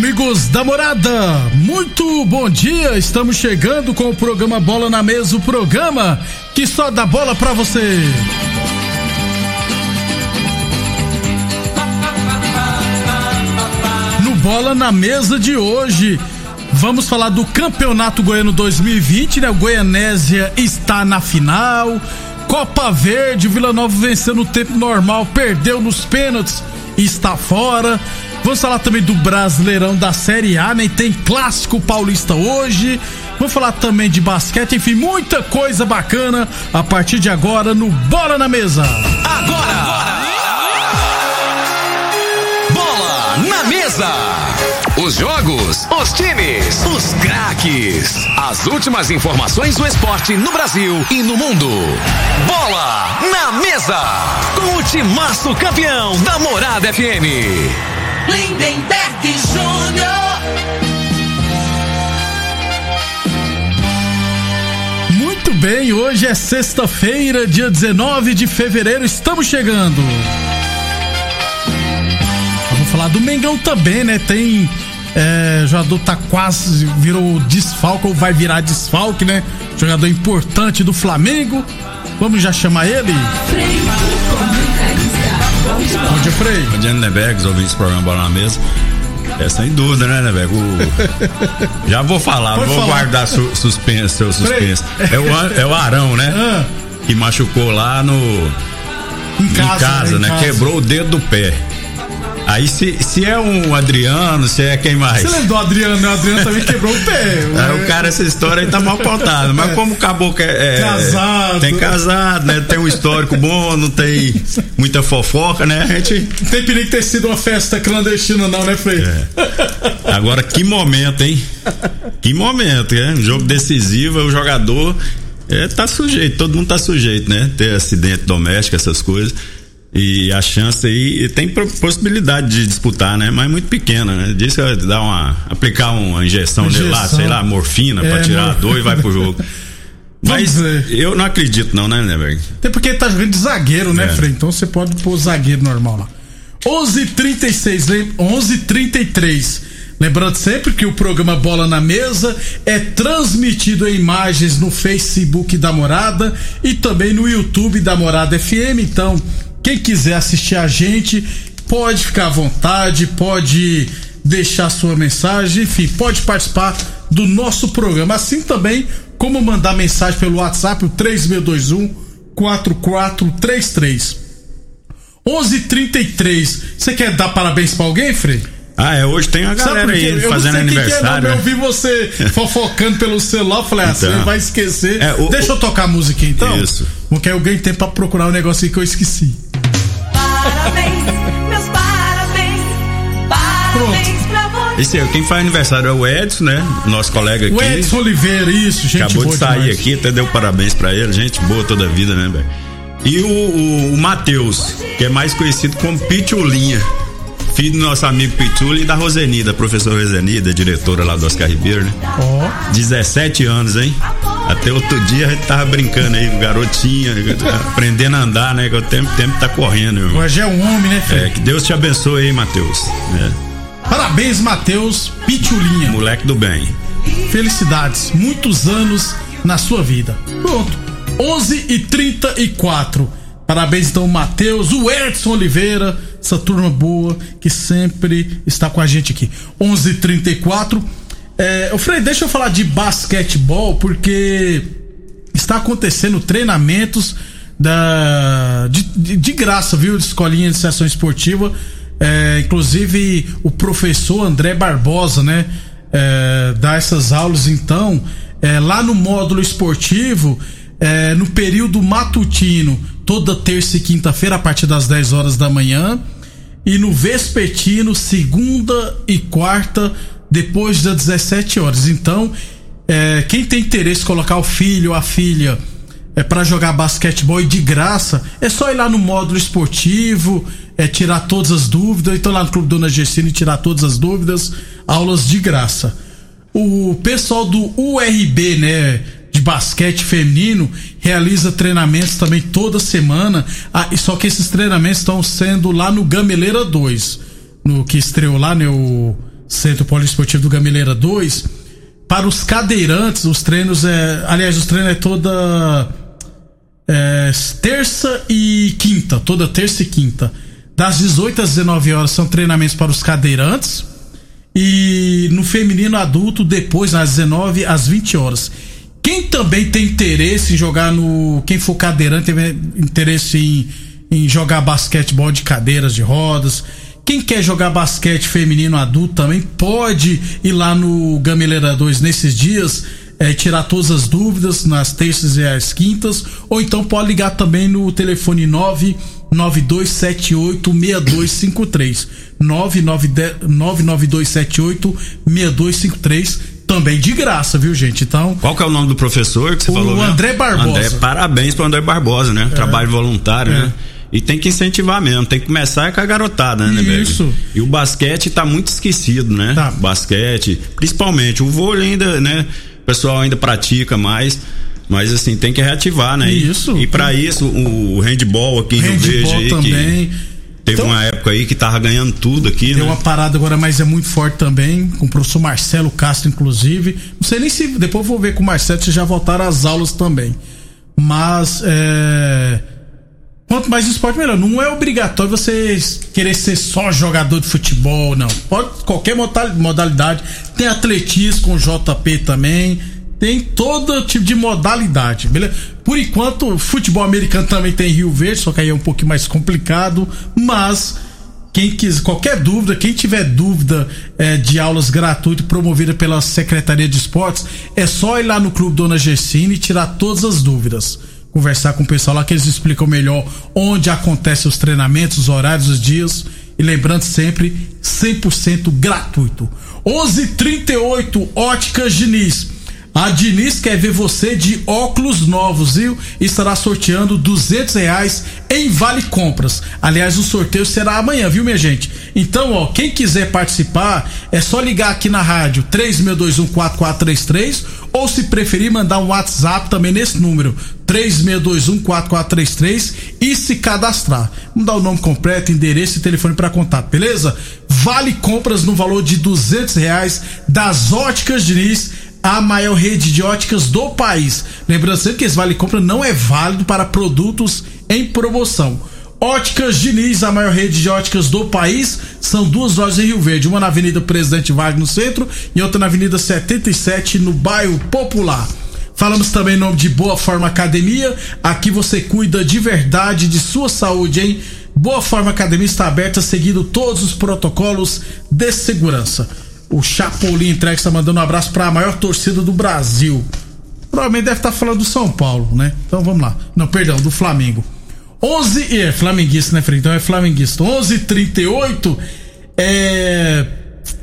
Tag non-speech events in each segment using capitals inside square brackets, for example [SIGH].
Amigos da morada, muito bom dia. Estamos chegando com o programa Bola na Mesa o programa que só dá bola pra você. No Bola na Mesa de hoje, vamos falar do Campeonato Goiano 2020, né? O Goianésia está na final. Copa Verde, Vila Nova venceu no tempo normal, perdeu nos pênaltis e está fora. Vamos falar também do Brasileirão da Série A, né? Tem clássico paulista hoje. Vamos falar também de basquete, enfim, muita coisa bacana a partir de agora no Bola na Mesa. Agora! agora. Bola na Mesa! Os jogos, os times, os craques. As últimas informações do esporte no Brasil e no mundo. Bola na Mesa! Com o timaço campeão da Morada FM. Lindenberg Júnior. Muito bem, hoje é sexta-feira, dia 19 de fevereiro, estamos chegando. Vamos falar do Mengão também, né? Tem. É, jogador tá quase, virou desfalque ou vai virar desfalque, né? Jogador importante do Flamengo. Vamos já chamar ele? Bom dia, Frei. Bom dia, Neberg, os ouvintes do programa Bola na Mesa. É sem dúvida, né, Neberg? O... [LAUGHS] Já vou falar, Pode vou falar. guardar su suspense, seu suspense. É o, é o Arão, né? Ah. Que machucou lá no. Em casa, em casa né? Em casa. Quebrou o dedo do pé. Aí se, se é um Adriano, se é quem mais? Você lembra do Adriano, né? O Adriano também quebrou o pé. [LAUGHS] É, o cara, essa história aí tá mal pautada. Mas é. como acabou que é, é, casado. Tem casado, né? Tem um histórico bom, não tem muita fofoca, né? A gente. Não tem perigo ter sido uma festa clandestina, não, né, Frei? É. Agora, que momento, hein? Que momento, né? Um jogo decisivo, o jogador. É, tá sujeito, todo mundo tá sujeito, né? Ter acidente doméstico, essas coisas. E a chance aí tem possibilidade de disputar, né? Mas muito pequena, né? Diz que dá uma. aplicar uma injeção, injeção. lá, sei lá, morfina é, pra tirar a dor e vai pro jogo. [LAUGHS] Mas eu não acredito, não, né, Neberg? Até porque tá jogando de zagueiro, né, é. Frei? Então você pode pôr zagueiro normal lá. 11:36, 11:33. Lembrando sempre que o programa Bola na Mesa é transmitido em imagens no Facebook da Morada e também no YouTube da Morada FM. Então, quem quiser assistir a gente, pode ficar à vontade, pode deixar sua mensagem, enfim, pode participar do nosso programa. Assim também como mandar mensagem pelo WhatsApp, o 3621 4433. 11:33. Você quer dar parabéns para alguém, Frei? Ah, é, hoje tem a galera aí fazendo aniversário. Que é, não, eu vi você [LAUGHS] fofocando pelo celular, falei, ah, então, você vai esquecer. É, o, Deixa eu tocar a música então. Isso. Porque eu ganhei tempo pra procurar um negócio que eu esqueci. Parabéns, meus parabéns, parabéns pra você. Esse, quem faz aniversário é o Edson, né? Nosso colega aqui. O Edson Oliveira, isso, gente Acabou de sair demais. aqui, até deu parabéns pra ele. Gente boa toda a vida, né, velho? E o, o, o Matheus, que é mais conhecido como Pitulinha filho do nosso amigo Pituli e da Rosenida, professora Rosenida, diretora lá do Oscar Ribeiro, né? Ó. Oh. 17 anos, hein? Até outro dia a gente tava brincando aí, garotinha, aprendendo a andar, né? Que o tempo, tempo tá correndo, irmão. Hoje é um homem, né, filho? É, que Deus te abençoe aí, Matheus. É. Parabéns, Matheus Pitulinha. Moleque do bem. Felicidades, muitos anos na sua vida. Pronto. 11 e 34 Parabéns então, Matheus, o Edson Oliveira, essa turma boa que sempre está com a gente aqui. 11:34. É, o Frei, deixa eu falar de basquetebol porque está acontecendo treinamentos da de, de, de graça, viu, de escolinha de sessão esportiva. É, inclusive o professor André Barbosa, né, é, dá essas aulas então é, lá no módulo esportivo, é, no período matutino toda terça e quinta-feira a partir das 10 horas da manhã. E no vespertino, segunda e quarta, depois das 17 horas. Então, é, quem tem interesse em colocar o filho ou a filha é, para jogar basquetebol e de graça, é só ir lá no módulo esportivo, é tirar todas as dúvidas. Então, lá no Clube Dona Gessine, tirar todas as dúvidas, aulas de graça. O pessoal do URB, né? de basquete feminino realiza treinamentos também toda semana. Ah, só que esses treinamentos estão sendo lá no Gameleira 2, no que estreou lá, né, o Centro Poliesportivo do Gameleira 2. Para os cadeirantes, os treinos é, aliás, os treinos é toda é, terça e quinta, toda terça e quinta. Das 18 às 19 horas são treinamentos para os cadeirantes. E no feminino adulto, depois, às 19 às 20 horas. Quem também tem interesse em jogar no. Quem for cadeirante, tem interesse em, em jogar basquetebol de cadeiras de rodas. Quem quer jogar basquete feminino adulto também pode ir lá no Gameleira 2 nesses dias, é, tirar todas as dúvidas nas terças e as quintas, ou então pode ligar também no telefone 992786253. 992786253 também de graça, viu, gente? Então. Qual que é o nome do professor que você o falou? O André Barbosa. André, parabéns pro André Barbosa, né? É. Trabalho voluntário, é. né? E tem que incentivar mesmo, tem que começar com a garotada, né, velho? Isso. E o basquete tá muito esquecido, né? Tá. Basquete, principalmente. O vôlei ainda, né? O pessoal ainda pratica mais. Mas assim, tem que reativar, né? Isso. E, e para isso, o handball aqui em Rio Verde aí. também. Que teve então, uma época aí que tava ganhando tudo aqui, Deu né? uma parada agora, mas é muito forte também, com o professor Marcelo Castro, inclusive. Não sei nem se. Depois eu vou ver com o Marcelo se já voltaram às aulas também. Mas é Quanto mais esporte, melhor. Não é obrigatório você querer ser só jogador de futebol, não. Pode qualquer modalidade. Tem atletismo com JP também. Tem todo tipo de modalidade, beleza? Por enquanto, futebol americano também tem Rio Verde, só que aí é um pouquinho mais complicado. Mas quem quiser, qualquer dúvida, quem tiver dúvida é, de aulas gratuitas promovidas pela Secretaria de Esportes, é só ir lá no Clube Dona Gessine e tirar todas as dúvidas conversar com o pessoal lá que eles explicam melhor onde acontecem os treinamentos, os horários, os dias. E lembrando sempre, 100% gratuito. 11:38 Óticas Diniz. A Diniz quer ver você de óculos novos, viu? E estará sorteando duzentos reais em Vale Compras. Aliás, o sorteio será amanhã, viu, minha gente? Então, ó, quem quiser participar, é só ligar aqui na rádio 36214433 ou se preferir mandar um WhatsApp também nesse número 36214433 e se cadastrar. Vamos dar o nome completo, endereço e telefone para contato, beleza? Vale Compras no valor de duzentos reais das Óticas Diniz a maior rede de óticas do país. Lembrando sempre que esse vale compra não é válido para produtos em promoção. Óticas Diniz, a maior rede de óticas do país, são duas lojas em Rio Verde, uma na Avenida Presidente Vargas no centro e outra na Avenida 77 no bairro Popular. Falamos também em nome de Boa Forma Academia. Aqui você cuida de verdade de sua saúde, hein? Boa Forma Academia está aberta seguindo todos os protocolos de segurança. O Chapolin Entregue está mandando um abraço para a maior torcida do Brasil. Provavelmente deve estar tá falando do São Paulo, né? Então vamos lá. Não, perdão, do Flamengo. 11 é flamenguista, né? Então é flamenguista. 11:38 é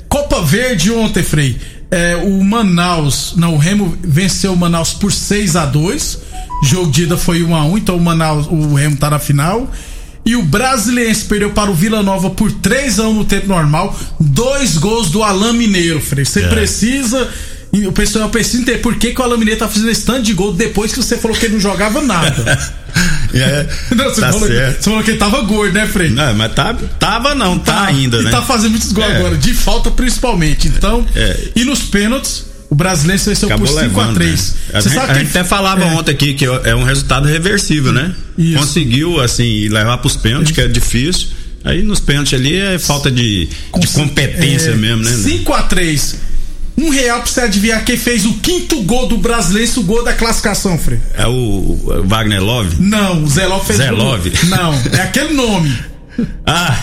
Copa Verde ontem, Frei. É, o Manaus, não, o Remo venceu o Manaus por 6 a 2. Jogo de ida foi 1 a 1, então o Manaus, o Remo tá na final. E o Brasiliense perdeu para o Vila Nova por 3 a 1 no tempo normal. Dois gols do Alain Mineiro, Frei. Você é. precisa. O pessoal precisa entender por que, que o Alain Mineiro tá fazendo esse tanto de gol depois que você falou que ele não jogava nada. [LAUGHS] é, [LAUGHS] não, você, tá falou, você, falou, que ele tava gordo, né, Frei? Não, mas tá, tava não, tá, tá ainda, né? Tá fazendo muitos gols é. agora, de falta principalmente. Então, é. e nos pênaltis, o brasileiro venceu por 5x3. Né? A, gente, a gente até falava é. ontem aqui que é um resultado reversível, né? Isso. Conseguiu, assim, levar pros pênaltis, que é difícil. Aí nos pênaltis ali é falta de, de competência é, mesmo, né? 5x3. Um real pra você adivinhar quem fez o quinto gol do brasileiro, o gol da classificação, Frei. É o Wagner Love? Não, o Zé Love fez Zé Love. Não, é aquele nome. [LAUGHS] ah!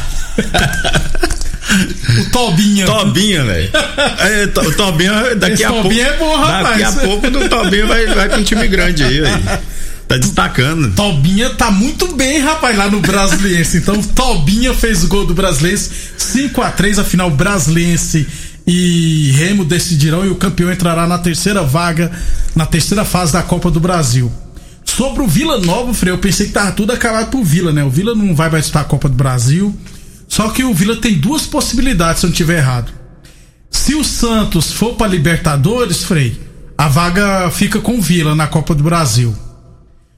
O Tobinha. Tobinha, velho. É, o Tobinha, daqui Esse a pouco. Tobinha é bom, rapaz. Daqui a pouco o Tobinha vai, vai com um time grande aí, velho. Tá destacando. Tobinha tá muito bem, rapaz, lá no Brasiliense. Então, Tobinha fez o gol do Brasiliense. 5 a 3 a final Brasiliense e Remo decidirão e o campeão entrará na terceira vaga, na terceira fase da Copa do Brasil. Sobre o Vila Nova, Frei, eu pensei que tava tudo acabado pro Vila, né? O Vila não vai mais disputar a Copa do Brasil. Só que o Vila tem duas possibilidades, se eu não estiver errado. Se o Santos for para Libertadores, Frei, a vaga fica com o Vila na Copa do Brasil.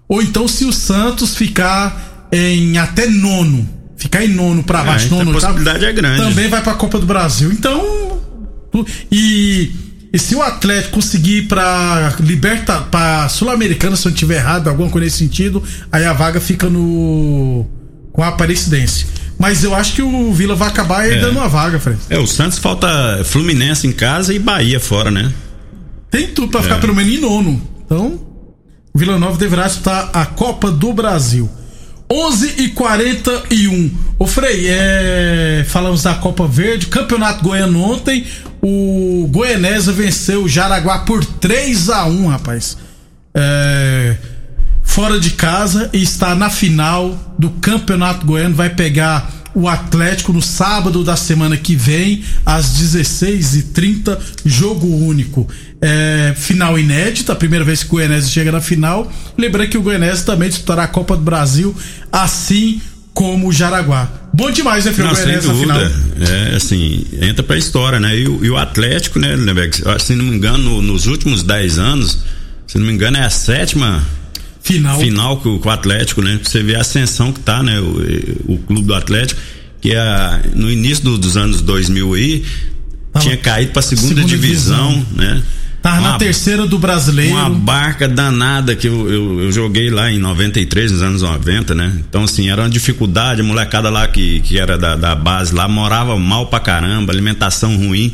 Ou então se o Santos ficar em até nono, ficar em nono para baixo, É, nono, a possibilidade é grande. também vai para a Copa do Brasil. Então, e, e se o Atlético conseguir ir para liberta para Sul-Americana, se eu não tiver errado, alguma coisa nesse sentido, aí a vaga fica no com a Aparecidense. Mas eu acho que o Vila vai acabar É. dando uma vaga, Fred. É, o Santos falta Fluminense em casa e Bahia fora, né? Tem tudo ficar É. pelo menos em nono. Então, o Vila Nova deverá disputar a Copa do Brasil. 11 e 41 Ô Frei, é, falamos da Copa Verde, Campeonato Goiano ontem. O Goianésia venceu o Jaraguá por 3 a 1 rapaz. É, fora de casa e está na final do Campeonato Goiano. Vai pegar o Atlético no sábado da semana que vem, às 16h30, jogo único. É, final inédita, a primeira vez que o Goianese chega na final. Lembrando que o Goianese também disputará a Copa do Brasil, assim como o Jaraguá. Bom demais, né? Não, sem na final. dúvida. É, assim, entra pra história, né? E, o- e o Atlético, né, Lindeberg? Se não me engano, no- nos últimos 10 anos, se não me engano, é a sétima Final. final o, que o Atlético, né? Você vê a ascensão que tá, né? O, o clube do Atlético, que é no início do- dos anos 2000 aí, tinha caído pra segunda, segunda divisão, divisão. né? Tava na Uma- terceira do brasileiro. uma barca danada que eu, eu, eu joguei lá em 93, nos anos 90, né? Então, assim, era uma dificuldade, a molecada lá que, que era da, da base lá morava mal pra caramba, alimentação ruim,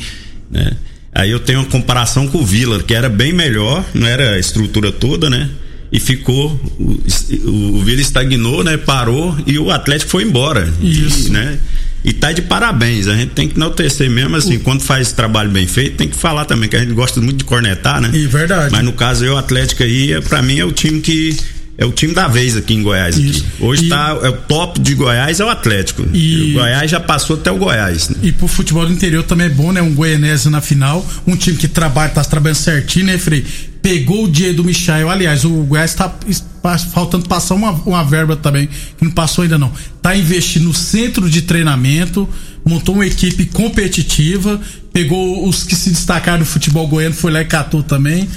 né? Aí eu tenho uma comparação com o Vila, que era bem melhor, não era a estrutura toda, né? E ficou, o, o, o Vila estagnou, né? Parou e o Atlético foi embora. Isso. E, né? E tá de parabéns, a gente tem que enaltecer mesmo, assim, quando faz trabalho bem feito, tem que falar também, que a gente gosta muito de cornetar, né? E verdade. Mas no caso eu, Atlético aí, é, pra mim é o time que. É o time da vez aqui em Goiás. Aqui. Hoje E- tá. É o top de Goiás é o Atlético. E- O Goiás já passou até o Goiás. né? E pro futebol do interior também é bom, né? Um Goianese na final, um time que trabalha, tá trabalhando certinho, né, Frei? Pegou o dia do Michael. Aliás, o Goiás tá es- pa- faltando passar uma, uma verba também, que não passou ainda não. Tá investindo no centro de treinamento, montou uma equipe competitiva, pegou os que se destacaram no futebol goiano, foi lá e catou também.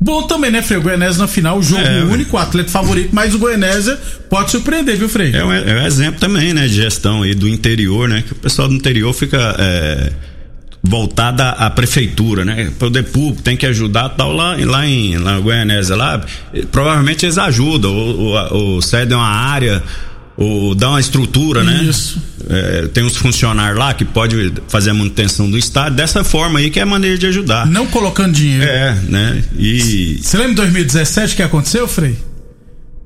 Bom também, né, Frei? O Goianese na final, o jogo É, único, o atleta favorito, mas o Goianese pode surpreender, viu, Frei? É um, é um exemplo também, né, de gestão aí do interior, né? Que o pessoal do interior fica. É, voltada à prefeitura, né? Poder público tem que ajudar tal lá, lá em lá em Goianésia lá, provavelmente eles ajudam, ou, ou, ou cedem uma área, ou dão uma estrutura, né? Isso. É, tem uns funcionários lá que pode fazer a manutenção do estado dessa forma aí que é a maneira de ajudar. Não colocando dinheiro. É, né? E Você lembra em 2017 o que aconteceu, Frei?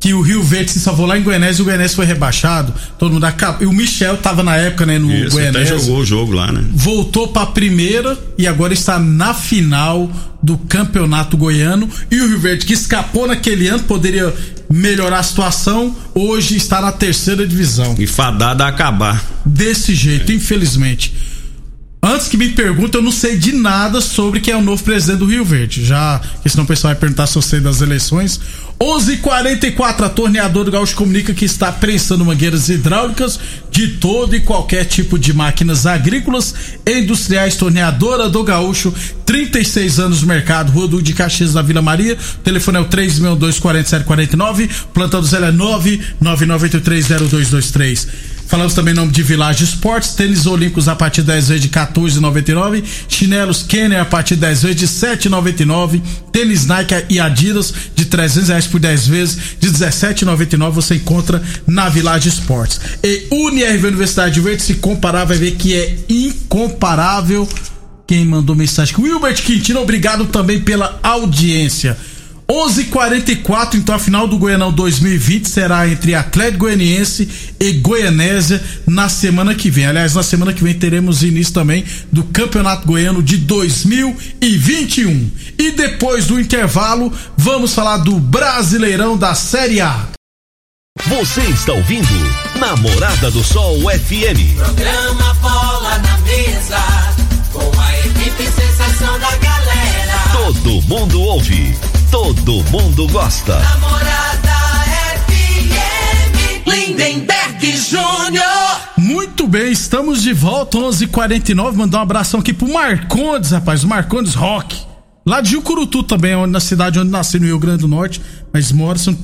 Que o Rio Verde se salvou lá em Goianese e o Goianese foi rebaixado. Todo mundo acabou. E o Michel tava na época, né, no isso, até Goianese. jogou o jogo lá, né? Voltou pra primeira e agora está na final do Campeonato Goiano. E o Rio Verde, que escapou naquele ano, poderia melhorar a situação, hoje está na terceira divisão. E fadada a acabar. Desse jeito, infelizmente. Antes que me perguntem, eu não sei de nada sobre quem é o novo presidente do Rio Verde. Já, porque senão o pessoal vai perguntar se eu sei das eleições. 11:44 h 44 a torneadora do Gaúcho comunica que está prensando mangueiras hidráulicas de todo e qualquer tipo de máquinas agrícolas e industriais. Torneadora do Gaúcho, 36 anos no mercado, Rua do de Caxias, na Vila Maria. O telefone é o 3624749, plantão do Zé é 999830223. Falamos também em nome de Village Esportes, tênis olímpicos a partir de 10 vezes de 14,99, chinelos Kenner a partir de 10 vezes de 7,99, tênis Nike e Adidas de 300 reais por 10 vezes de 17,99 você encontra na Village Esportes. E UniRV Universidade Verde, se comparar vai ver que é incomparável. Quem mandou mensagem? Wilbert Quintino, obrigado também pela audiência. 11:44 então a final do Goianão 2020 será entre Atlético Goianiense e Goianésia na semana que vem. Aliás, na semana que vem teremos início também do Campeonato Goiano de 2021. E depois do intervalo, vamos falar do Brasileirão da Série A. Você está ouvindo Namorada do Sol FM. Programa Bola na Mesa, com a equipe sensação da galera. Todo mundo ouve, todo mundo gosta. Namorada FM. Lindenberg Júnior. Muito bem, estamos de volta, 11:49 h 49 Mandar um abração aqui pro Marcondes, rapaz, o Marcondes Rock. Lá de Jucurutu também, onde, na cidade onde nasci, no Rio Grande do Norte. Mas mora, se eu-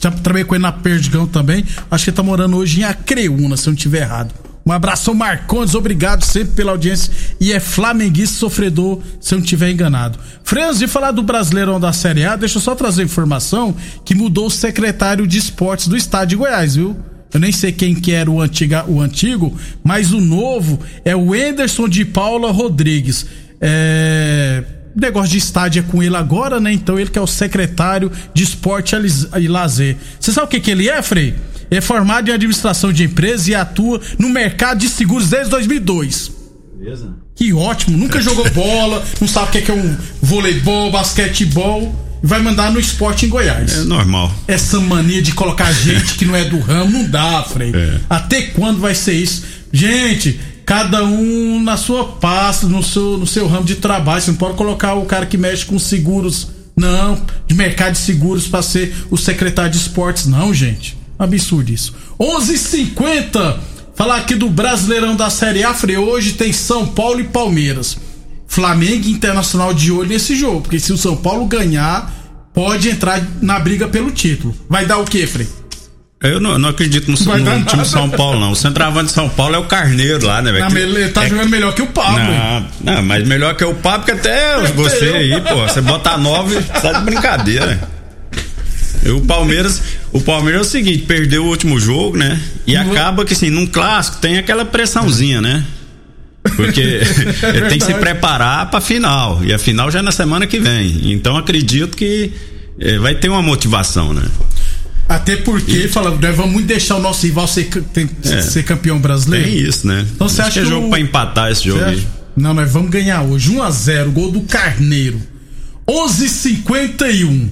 já trabalhei com ele na Perdigão também. Acho que ele tá morando hoje em Acreúna, se eu não estiver errado. Um abração, Marcondes, obrigado sempre pela audiência. E é flamenguista sofredor, se eu não estiver enganado. Freios, de falar do Brasileirão da Série A, deixa eu só trazer informação que mudou o secretário de esportes do estado de Goiás, viu? Eu nem sei quem que era o, antiga, o antigo, mas o novo é o Enderson de Paula Rodrigues. É. Negócio de estádio é com ele agora, né? Então ele que é o secretário de esporte e lazer. Você sabe o que, que ele é, Frei? É formado em administração de empresas e atua no mercado de seguros desde 2002. Beleza? Que ótimo, nunca jogou [LAUGHS] bola, não sabe o que é, que é um voleibol, basquetebol. Vai mandar no esporte em Goiás É normal. essa mania de colocar gente que não é do ramo não dá, Frei. É. Até quando vai ser isso? Gente, cada um na sua pasta, no seu, no seu ramo de trabalho. Você não pode colocar o cara que mexe com seguros, não, de mercado de seguros pra ser o secretário de esportes, não, gente. Absurdo isso. 11:50 Falar aqui do Brasileirão da Série A, Frei. Hoje tem São Paulo e Palmeiras. Flamengo e Internacional de olho nesse jogo, porque se o São Paulo ganhar, pode entrar na briga pelo título. Vai dar o quê, Frei? Eu não, não acredito no, no time São Paulo, não. O centroavante de São Paulo é o Carneiro lá, né, velho? Ah, ele tá É- jogando melhor que o Pablo. Não, não, mas melhor que o Pablo, que até você aí, pô. Você bota nove, tá de brincadeira. E O Palmeiras, o Palmeiras é o seguinte, perdeu o último jogo, né? E Uhum. acaba que assim, num clássico tem aquela pressãozinha, né? Porque [LAUGHS] [LAUGHS] ele tem que se preparar pra final. E a final já é na semana que vem. Então acredito que eh, vai ter uma motivação, né? Até porque, fala, nós vamos muito deixar o nosso rival ser, tem- É. ser campeão brasileiro. Tem isso, né? Então você acha que é jogo o- pra empatar esse jogo aí. Não, nós vamos ganhar hoje. 1x0, gol do Carneiro. 11:51.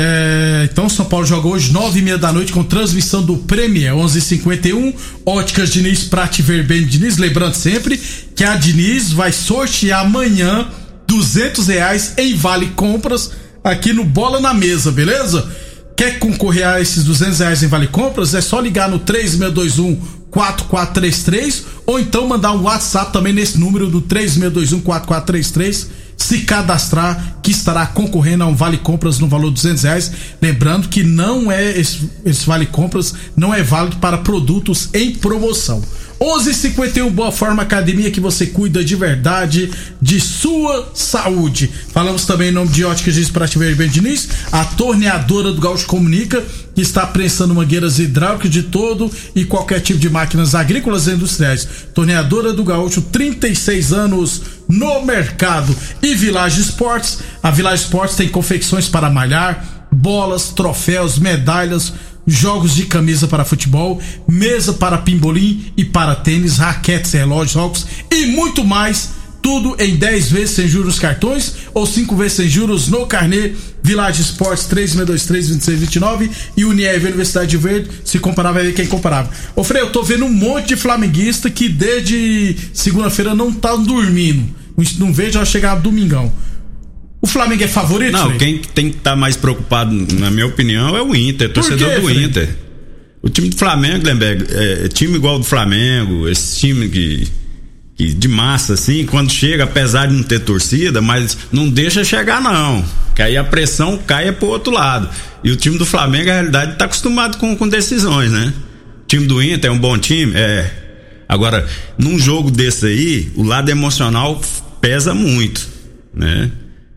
É, então, São Paulo joga hoje, 9h30 da noite, com transmissão do Premier, 11h51. Óticas Diniz, Prate Verbene Diniz. Lembrando sempre que a Diniz vai sortear amanhã 200 reais em Vale Compras aqui no Bola na Mesa, beleza? Quer concorrer a esses 200 reais em Vale Compras? É só ligar no 3621 4433 ou então mandar um WhatsApp também nesse número do 3621 4433 se cadastrar que estará concorrendo a um Vale Compras no valor de 200 reais. Lembrando que não é esse, esse Vale Compras não é válido para produtos em promoção. 11:51 Boa Forma Academia que você cuida de verdade de sua saúde. Falamos também em nome de Óticas Diz para Tiver Ben Diniz, a torneadora do Gaúcho Comunica, que está prensando mangueiras hidráulicas de todo e qualquer tipo de máquinas agrícolas e industriais. Torneadora do Gaúcho, 36 anos no mercado. E Village Esportes, a Village Esportes tem confecções para malhar, bolas, troféus, medalhas, jogos de camisa para futebol, mesa para pimbolim e para tênis, raquetes, relógios, óculos e muito mais. Tudo em 10 vezes sem juros nos cartões ou 5 vezes sem juros no carnê. Village Esportes 3623-2629 e Unieve Universidade de Verde. Se comparar, vai ver quem comparava. Ô Frei, eu tô vendo um monte de flamenguista que desde segunda-feira não tá dormindo. Não vejo ela chegar domingão. O Flamengo é favorito? Não, Frei? quem tem que estar mais preocupado, na minha opinião, é o Inter, torcedor quê, do Fred? Inter. O time do Flamengo, Lemberg, é time igual do Flamengo, esse time que, de massa, assim, quando chega, apesar de não ter torcida, mas não deixa chegar, não. Que aí a pressão cai pro outro lado. E o time do Flamengo, na realidade, tá acostumado com, com decisões, né? O time do Inter é um bom time? É. Agora, num jogo desse aí, o lado emocional pesa muito, né?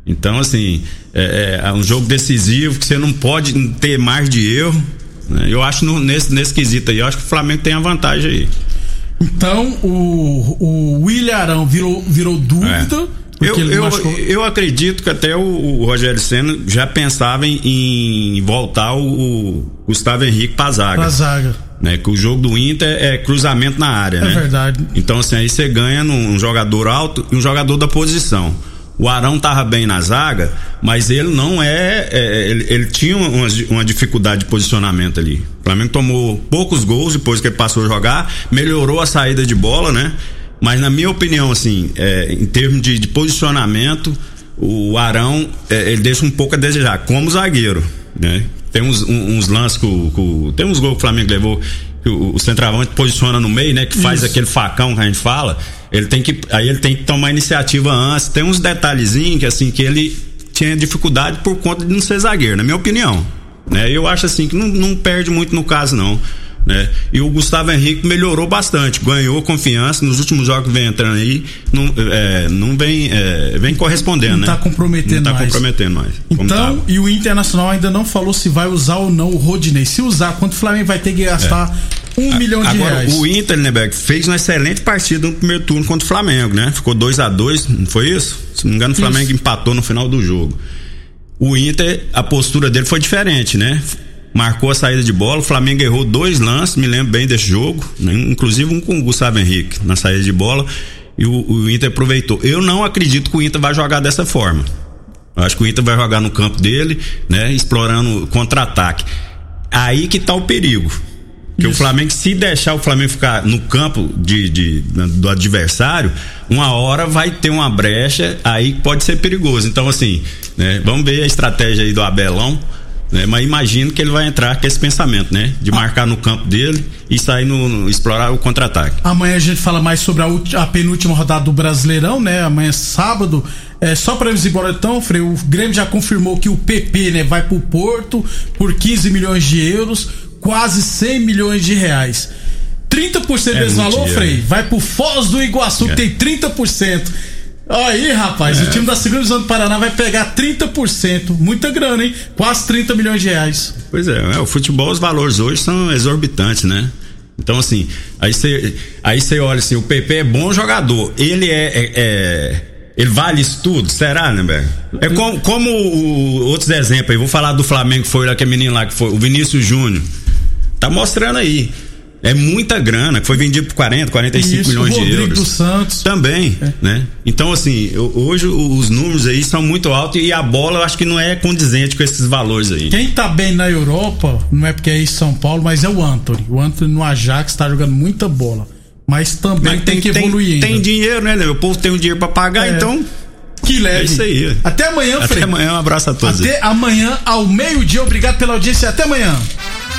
Então, assim, é, é um jogo decisivo que você não pode ter mais de erro. né? Eu acho no- nesse, nesse quesito aí, eu acho que o Flamengo tem a vantagem aí. Então o, o William Arão virou, virou dúvida. É. Eu, eu, eu acredito que até o, o Rogério Senna já pensava em, em voltar o, o Gustavo Henrique pra zaga. Pra zaga. Né? Que o jogo do Inter é cruzamento na área, É né? verdade. Então, assim, aí você ganha num jogador alto e um jogador da posição. O Arão tava bem na zaga, mas ele não é. é, ele, ele tinha uma, uma dificuldade de posicionamento ali. O Flamengo tomou poucos gols depois que ele passou a jogar, melhorou a saída de bola, né? Mas na minha opinião, assim, é, em termos de, de, posicionamento, o Arão é, ele deixa um pouco a desejar, como zagueiro, né? Tem uns, uns lances que o, tem uns gols que o Flamengo levou que o, o centroavante posiciona no meio, né? Que faz Isso. aquele facão que a gente fala. Ele tem que, aí ele tem que tomar iniciativa antes. Tem uns detalhezinhos que assim que ele tinha dificuldade por conta de não ser zagueiro, na minha opinião. Né? Eu acho assim que não, não perde muito no caso não. Né? E o Gustavo Henrique melhorou bastante, ganhou confiança nos últimos jogos que vem entrando aí, não, é, não vem, é, vem correspondendo, não tá né? comprometendo não tá mais. comprometendo mais. Então, e o Internacional ainda não falou se vai usar ou não o Rodinei. Se usar, quanto o Flamengo vai ter que gastar é. um a, milhão de agora, reais? O Inter, né, Beck, fez uma excelente partida no primeiro turno contra o Flamengo, né? Ficou 2 a 2 não foi isso? Se não me engano, o Flamengo isso. empatou no final do jogo. O Inter, a postura dele foi diferente, né? Marcou a saída de bola. O Flamengo errou dois lances, me lembro bem desse jogo, né? inclusive um com o Gustavo Henrique na saída de bola. E o, o, Inter aproveitou. Eu não acredito que o Inter vai jogar dessa forma. Eu acho que o Inter vai jogar no campo dele, né? Explorando contra-ataque. Aí que tá o perigo. Que o Flamengo, se deixar o Flamengo ficar no campo de, de, do adversário, uma hora vai ter uma brecha, aí pode ser perigoso. Então, assim, né? Vamos ver a estratégia aí do Abelão né? Mas imagino que ele vai entrar com esse pensamento, né? De marcar no campo dele e sair no, no explorar o contra-ataque. Amanhã a gente fala mais sobre a, a, penúltima rodada do Brasileirão, né? Amanhã é sábado. É, só para ir embora então, Frei, o Grêmio já confirmou que o PP, né, vai pro Porto por 15 milhões de euros, quase 100 milhões de reais. 30% é desse valor, Frei, vai pro Foz do Iguaçu, é. que tem 30%. Aí, rapaz, é. o time da segunda divisão do Paraná vai pegar 30%. Muita grana, hein? Quase 30 milhões de reais. Pois é, é o futebol, os valores hoje são exorbitantes, né? Então, assim, aí você aí olha assim, o PP é bom jogador. Ele é, é, é ele vale isso tudo? Será, né, Berg? É como, como o, outros exemplos aí, vou falar do Flamengo, que foi lá, que menino lá, que foi o Vinícius Júnior. Tá mostrando aí. É muita grana, que foi vendido por 40, 45 Isso, milhões de euros. do Santos. Também, é. né? Então, assim, hoje os números aí são muito altos e a bola eu acho que não é condizente com esses valores aí. Quem tá bem na Europa, não é porque é em São Paulo, mas é o Anthony. O Anthony no Ajax tá jogando muita bola. Mas também mas tem, tem, que evoluir tem, tem dinheiro, né? O povo tem o dinheiro para pagar, é. então que leve. É isso aí. Até amanhã, Até Frei. amanhã, um abraço a todos. Até aí. amanhã, ao meio-dia. Obrigado pela audiência. Até amanhã.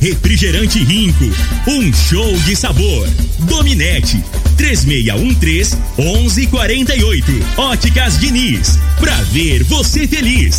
Refrigerante Rinco, um show de sabor. Dominete 3613 1148. Óticas Diniz, pra ver você feliz.